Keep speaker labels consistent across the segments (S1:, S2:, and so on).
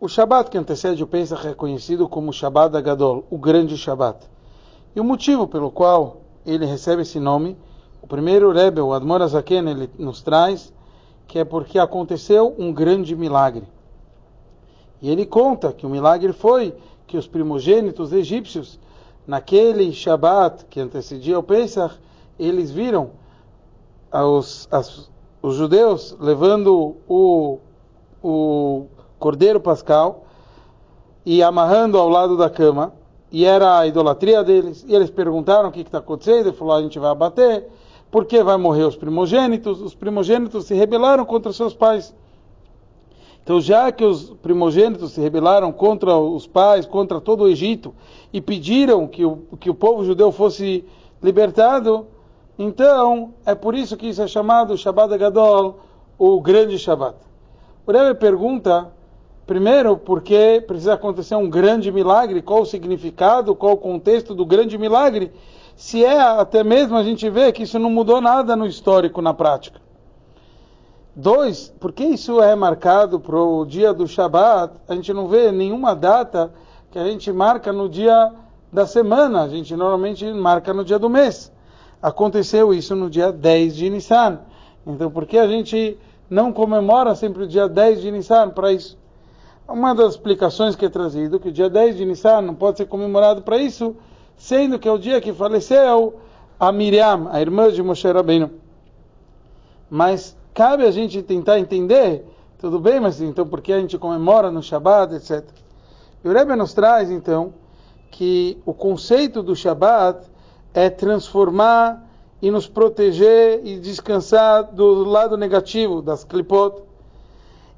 S1: o Shabat que antecede o Pesach é conhecido como Shabat Agadol, o grande Shabat. E o motivo pelo qual ele recebe esse nome, o primeiro Rebbe, o Admor Azaken, ele nos traz que é porque aconteceu um grande milagre. E ele conta que o milagre foi que os primogênitos egípcios, naquele Shabat que antecedia o Pesach, eles viram os, os judeus levando o, o cordeiro pascal e amarrando ao lado da cama, e era a idolatria deles. E eles perguntaram o que está acontecendo, ele falou: a gente vai abater, porque vai morrer os primogênitos. Os primogênitos se rebelaram contra seus pais. Então, já que os primogênitos se rebelaram contra os pais, contra todo o Egito, e pediram que o, que o povo judeu fosse libertado, então é por isso que isso é chamado Shabbat Gadol, o grande Shabbat. O Rebbe pergunta, primeiro, porque precisa acontecer um grande milagre, qual o significado, qual o contexto do grande milagre, se é até mesmo a gente vê que isso não mudou nada no histórico, na prática. Dois, porque isso é marcado para o dia do Shabat, a gente não vê nenhuma data que a gente marca no dia da semana, a gente normalmente marca no dia do mês. Aconteceu isso no dia 10 de Nissan. Então, por que a gente não comemora sempre o dia 10 de Nissan para isso? Uma das explicações que é trazido, que o dia 10 de Nissan não pode ser comemorado para isso, sendo que é o dia que faleceu a Miriam, a irmã de Moshe Rabbeinu. Mas cabe a gente tentar entender, tudo bem, mas então por que a gente comemora no Shabat, etc. E o Rebbe nos traz, então, que o conceito do Shabat é transformar e nos proteger e descansar do lado negativo das klipot.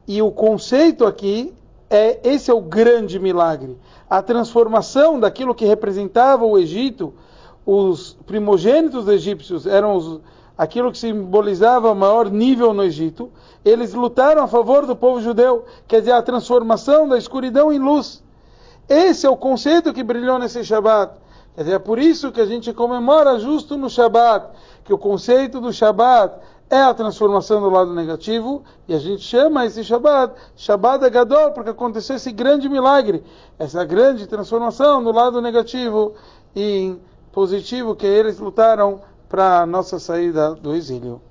S1: E o conceito aqui é esse é o grande milagre, a transformação daquilo que representava o Egito, os primogênitos egípcios eram os aquilo que simbolizava o maior nível no Egito, eles lutaram a favor do povo judeu, quer dizer, a transformação da escuridão em luz. Esse é o conceito que brilhou nesse Shabat. Quer dizer, é por isso que a gente comemora justo no Shabat, que o conceito do Shabat é a transformação do lado negativo, e a gente chama esse Shabat Shabat Agadol, porque aconteceu esse grande milagre, essa grande transformação do lado negativo em positivo que eles lutaram para a nossa saída do exílio.